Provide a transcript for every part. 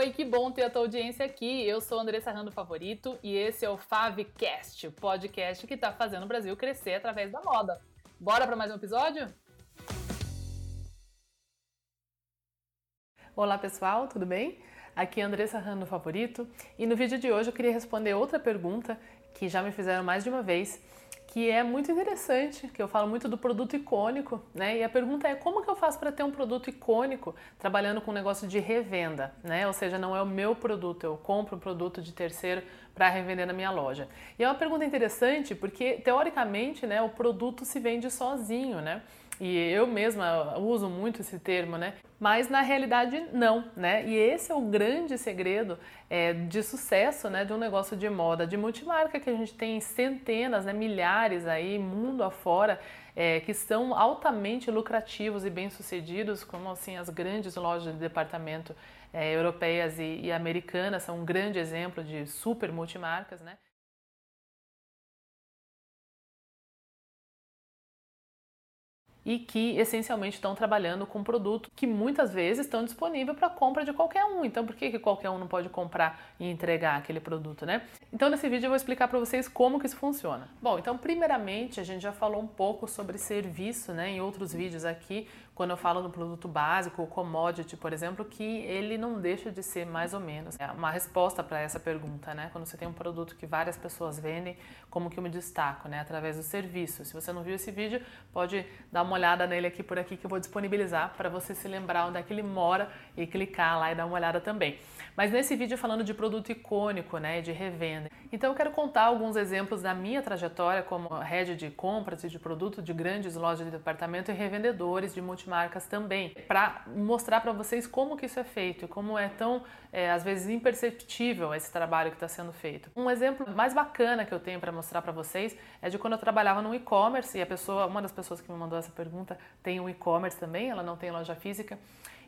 oi, que bom ter a tua audiência aqui. Eu sou Andressa Rando Favorito e esse é o Favcast, o podcast que está fazendo o Brasil crescer através da moda. Bora para mais um episódio? Olá pessoal, tudo bem? Aqui é Andressa Rando Favorito e no vídeo de hoje eu queria responder outra pergunta que já me fizeram mais de uma vez que é muito interessante, que eu falo muito do produto icônico, né? E a pergunta é como que eu faço para ter um produto icônico trabalhando com um negócio de revenda, né? Ou seja, não é o meu produto, eu compro um produto de terceiro para revender na minha loja. E é uma pergunta interessante porque teoricamente, né, o produto se vende sozinho, né? E eu mesma uso muito esse termo, né? Mas na realidade não, né? E esse é o grande segredo é, de sucesso, né? De um negócio de moda, de multimarca que a gente tem centenas, né? Milhares aí mundo afora é, que são altamente lucrativos e bem-sucedidos, como assim as grandes lojas de departamento é, europeias e, e americanas são um grande exemplo de super multimarcas, né? E que essencialmente estão trabalhando com produto que muitas vezes estão disponível para compra de qualquer um. Então, por que, que qualquer um não pode comprar e entregar aquele produto, né? Então, nesse vídeo eu vou explicar para vocês como que isso funciona. Bom, então, primeiramente, a gente já falou um pouco sobre serviço, né, em outros vídeos aqui, quando eu falo do produto básico, o commodity, por exemplo, que ele não deixa de ser mais ou menos é uma resposta para essa pergunta, né? Quando você tem um produto que várias pessoas vendem, como que eu me destaco, né? Através do serviço. Se você não viu esse vídeo, pode dar uma olhada nele aqui por aqui que eu vou disponibilizar para você se lembrar onde é que ele mora e clicar lá e dar uma olhada também. Mas nesse vídeo falando de produto icônico, né, de revenda. Então eu quero contar alguns exemplos da minha trajetória como head de compras e de produto de grandes lojas de departamento e revendedores de multimarcas também, para mostrar para vocês como que isso é feito e como é tão, é, às vezes, imperceptível esse trabalho que está sendo feito. Um exemplo mais bacana que eu tenho para mostrar para vocês é de quando eu trabalhava no e-commerce e a pessoa, uma das pessoas que me mandou essa pergunta tem um e-commerce também, ela não tem loja física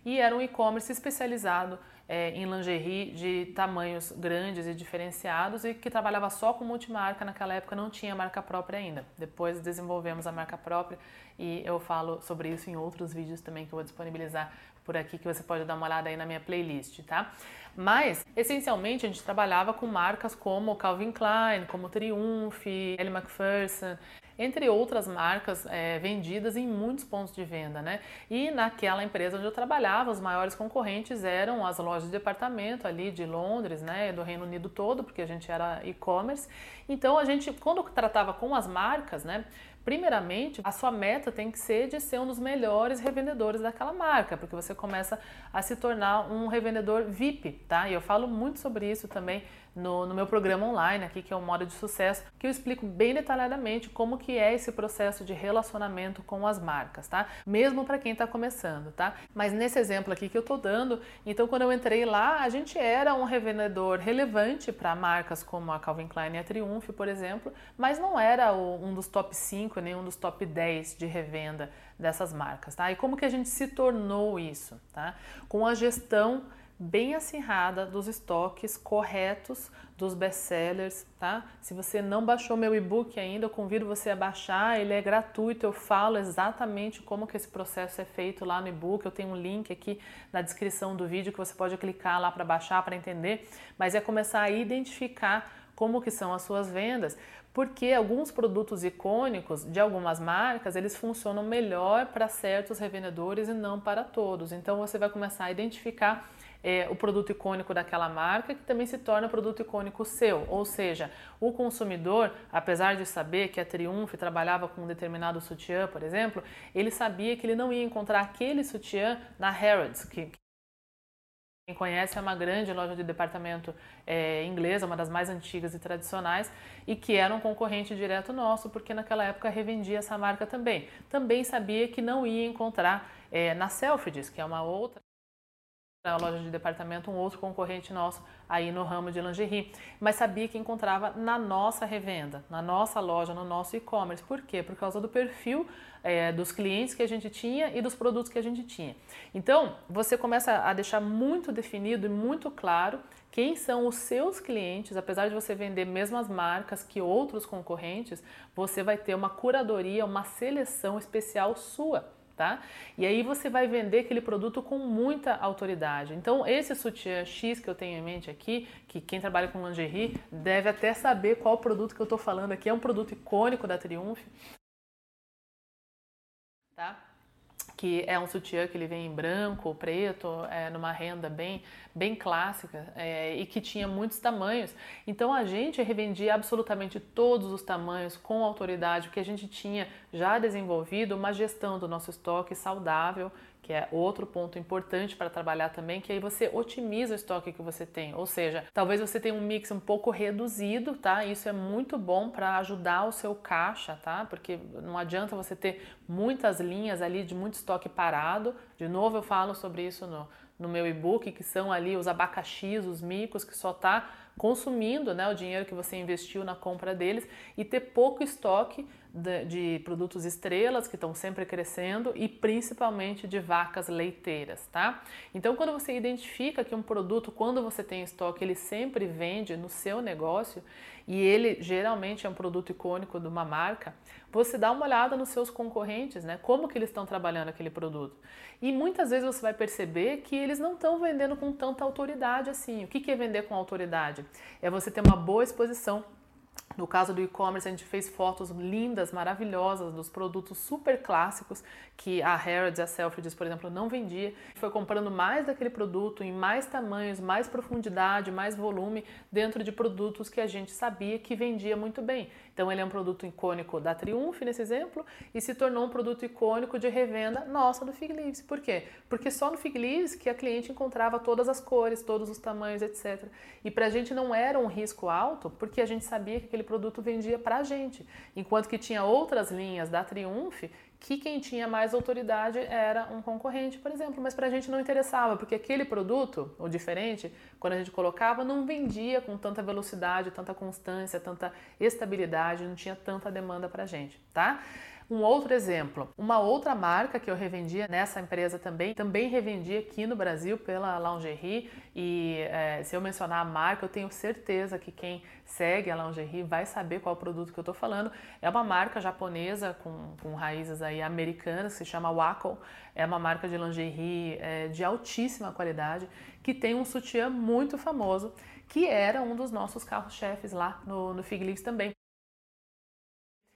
e era um e-commerce especializado é, em lingerie de tamanhos grandes e diferenciados e que trabalhava só com multimarca. Naquela época não tinha marca própria ainda. Depois desenvolvemos a marca própria e eu falo sobre isso em outros vídeos também que eu vou disponibilizar por aqui que você pode dar uma olhada aí na minha playlist, tá? Mas, essencialmente, a gente trabalhava com marcas como Calvin Klein, como Triumph, Ellie Macpherson, entre outras marcas é, vendidas em muitos pontos de venda, né? E naquela empresa onde eu trabalhava, os maiores concorrentes eram as lojas de departamento ali de Londres, né? Do Reino Unido todo, porque a gente era e-commerce. Então a gente, quando tratava com as marcas, né? Primeiramente, a sua meta tem que ser de ser um dos melhores revendedores daquela marca, porque você começa a se tornar um revendedor VIP, tá? E eu falo muito sobre isso também no, no meu programa online aqui, que é o Moda de Sucesso, que eu explico bem detalhadamente como que é esse processo de relacionamento com as marcas, tá? Mesmo para quem está começando, tá? Mas nesse exemplo aqui que eu tô dando, então quando eu entrei lá, a gente era um revendedor relevante para marcas como a Calvin Klein e a Triumph, por exemplo, mas não era o, um dos top 5, nem um dos top 10 de revenda dessas marcas, tá? E como que a gente se tornou isso, tá? Com a gestão bem acirrada dos estoques corretos dos best-sellers, tá? Se você não baixou meu e-book ainda, eu convido você a baixar, ele é gratuito, eu falo exatamente como que esse processo é feito lá no e-book, eu tenho um link aqui na descrição do vídeo que você pode clicar lá para baixar, para entender, mas é começar a identificar como que são as suas vendas, porque alguns produtos icônicos de algumas marcas, eles funcionam melhor para certos revendedores e não para todos. Então você vai começar a identificar é, o produto icônico daquela marca, que também se torna produto icônico seu. Ou seja, o consumidor, apesar de saber que a Triumph trabalhava com um determinado sutiã, por exemplo, ele sabia que ele não ia encontrar aquele sutiã na Harrods, que, quem conhece é uma grande loja de departamento é, inglesa, uma das mais antigas e tradicionais, e que era um concorrente direto nosso, porque naquela época revendia essa marca também. Também sabia que não ia encontrar é, na Selfridges, que é uma outra a loja de departamento, um outro concorrente nosso aí no ramo de lingerie, mas sabia que encontrava na nossa revenda, na nossa loja, no nosso e-commerce. Por quê? Por causa do perfil é, dos clientes que a gente tinha e dos produtos que a gente tinha. Então, você começa a deixar muito definido e muito claro quem são os seus clientes, apesar de você vender mesmas marcas que outros concorrentes, você vai ter uma curadoria, uma seleção especial sua Tá? E aí você vai vender aquele produto com muita autoridade. Então, esse sutiã X que eu tenho em mente aqui, que quem trabalha com lingerie deve até saber qual produto que eu estou falando aqui, é um produto icônico da Triumph. Tá? Que é um sutiã que ele vem em branco, preto, é, numa renda bem, bem clássica é, e que tinha muitos tamanhos. Então a gente revendia absolutamente todos os tamanhos com autoridade, porque a gente tinha já desenvolvido uma gestão do nosso estoque saudável que é outro ponto importante para trabalhar também, que aí você otimiza o estoque que você tem. Ou seja, talvez você tenha um mix um pouco reduzido, tá? Isso é muito bom para ajudar o seu caixa, tá? Porque não adianta você ter muitas linhas ali de muito estoque parado. De novo, eu falo sobre isso no, no meu e-book, que são ali os abacaxis, os micos, que só tá consumindo né, o dinheiro que você investiu na compra deles e ter pouco estoque de, de produtos estrelas que estão sempre crescendo e principalmente de vacas leiteiras, tá? Então, quando você identifica que um produto, quando você tem estoque, ele sempre vende no seu negócio e ele geralmente é um produto icônico de uma marca, você dá uma olhada nos seus concorrentes, né? Como que eles estão trabalhando aquele produto. E muitas vezes você vai perceber que eles não estão vendendo com tanta autoridade assim. O que é vender com autoridade? É você ter uma boa exposição no caso do e-commerce, a gente fez fotos lindas, maravilhosas dos produtos super clássicos que a Harrods e a Selfridges, por exemplo, não vendia. Foi comprando mais daquele produto em mais tamanhos, mais profundidade, mais volume dentro de produtos que a gente sabia que vendia muito bem. Então ele é um produto icônico da Triumph nesse exemplo e se tornou um produto icônico de revenda nossa do Fig Leaves. Por quê? Porque só no Fig Leaves que a cliente encontrava todas as cores, todos os tamanhos, etc. E para a gente não era um risco alto, porque a gente sabia que aquele produto vendia para a gente, enquanto que tinha outras linhas da Triumph que quem tinha mais autoridade era um concorrente, por exemplo, mas para a gente não interessava, porque aquele produto, o diferente, quando a gente colocava, não vendia com tanta velocidade, tanta constância, tanta estabilidade, não tinha tanta demanda para a gente, tá? Um outro exemplo, uma outra marca que eu revendia nessa empresa também, também revendia aqui no Brasil pela Lingerie e é, se eu mencionar a marca, eu tenho certeza que quem segue a Lingerie vai saber qual produto que eu estou falando. É uma marca japonesa com, com raízes aí americanas, se chama Wacko. É uma marca de lingerie é, de altíssima qualidade que tem um sutiã muito famoso que era um dos nossos carros-chefes lá no, no também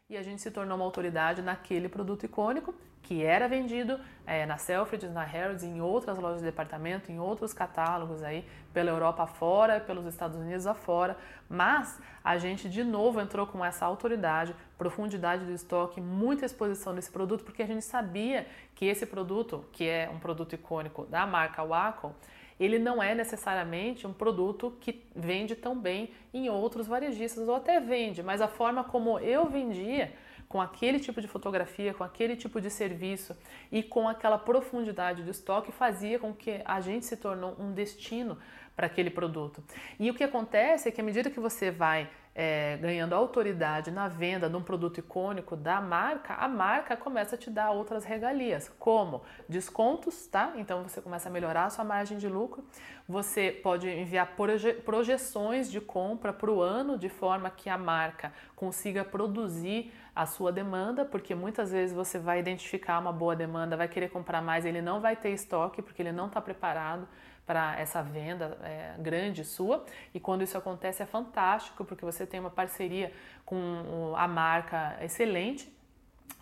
e a gente se tornou uma autoridade naquele produto icônico que era vendido é, na Selfridges, na Harrods, em outras lojas de departamento, em outros catálogos aí pela Europa afora, pelos Estados Unidos afora, mas a gente de novo entrou com essa autoridade, profundidade do estoque, muita exposição desse produto, porque a gente sabia que esse produto, que é um produto icônico da marca Wacom, ele não é necessariamente um produto que vende tão bem em outros varejistas, ou até vende, mas a forma como eu vendia, com aquele tipo de fotografia, com aquele tipo de serviço e com aquela profundidade do estoque, fazia com que a gente se tornou um destino para aquele produto. E o que acontece é que à medida que você vai é, ganhando autoridade na venda de um produto icônico da marca, a marca começa a te dar outras regalias, como descontos, tá? Então você começa a melhorar a sua margem de lucro. Você pode enviar proje projeções de compra para o ano, de forma que a marca consiga produzir a sua demanda, porque muitas vezes você vai identificar uma boa demanda, vai querer comprar mais, ele não vai ter estoque porque ele não está preparado para essa venda é, grande sua. E quando isso acontece é fantástico, porque você tem uma parceria com a marca excelente,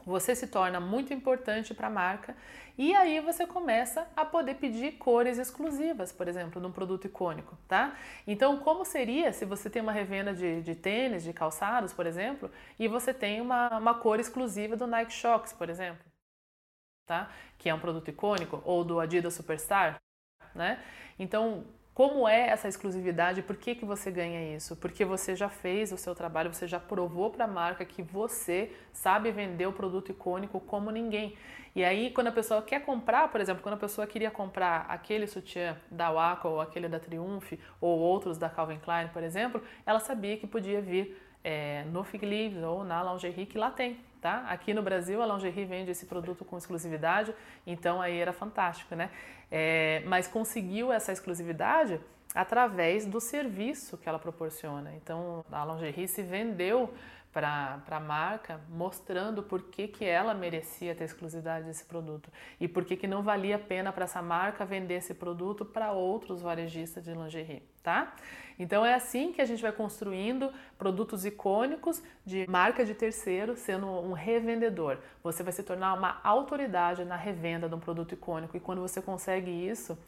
você se torna muito importante para a marca e aí você começa a poder pedir cores exclusivas, por exemplo, num produto icônico, tá? Então, como seria se você tem uma revenda de, de tênis, de calçados, por exemplo, e você tem uma, uma cor exclusiva do Nike Shox, por exemplo, tá? Que é um produto icônico, ou do Adidas Superstar, né? Então, como é essa exclusividade? Por que, que você ganha isso? Porque você já fez o seu trabalho, você já provou para a marca que você sabe vender o produto icônico como ninguém. E aí, quando a pessoa quer comprar, por exemplo, quando a pessoa queria comprar aquele sutiã da Waco ou aquele da Triumph ou outros da Calvin Klein, por exemplo, ela sabia que podia vir é, no Fig Leaves ou na Lingerie que lá tem, tá? Aqui no Brasil a Lingerie vende esse produto com exclusividade, então aí era fantástico, né? É, mas conseguiu essa exclusividade através do serviço que ela proporciona. Então, a lingerie se vendeu para a marca, mostrando por que, que ela merecia ter exclusividade desse produto e por que, que não valia a pena para essa marca vender esse produto para outros varejistas de lingerie, tá? Então é assim que a gente vai construindo produtos icônicos de marca de terceiro, sendo um revendedor. Você vai se tornar uma autoridade na revenda de um produto icônico e quando você consegue isso,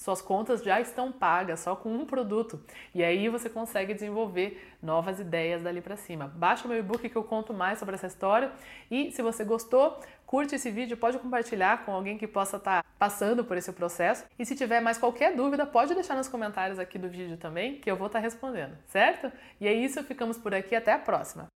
suas contas já estão pagas só com um produto. E aí você consegue desenvolver novas ideias dali para cima. Baixa o meu e-book que eu conto mais sobre essa história. E se você gostou, curte esse vídeo, pode compartilhar com alguém que possa estar tá passando por esse processo. E se tiver mais qualquer dúvida, pode deixar nos comentários aqui do vídeo também, que eu vou estar tá respondendo, certo? E é isso, ficamos por aqui, até a próxima.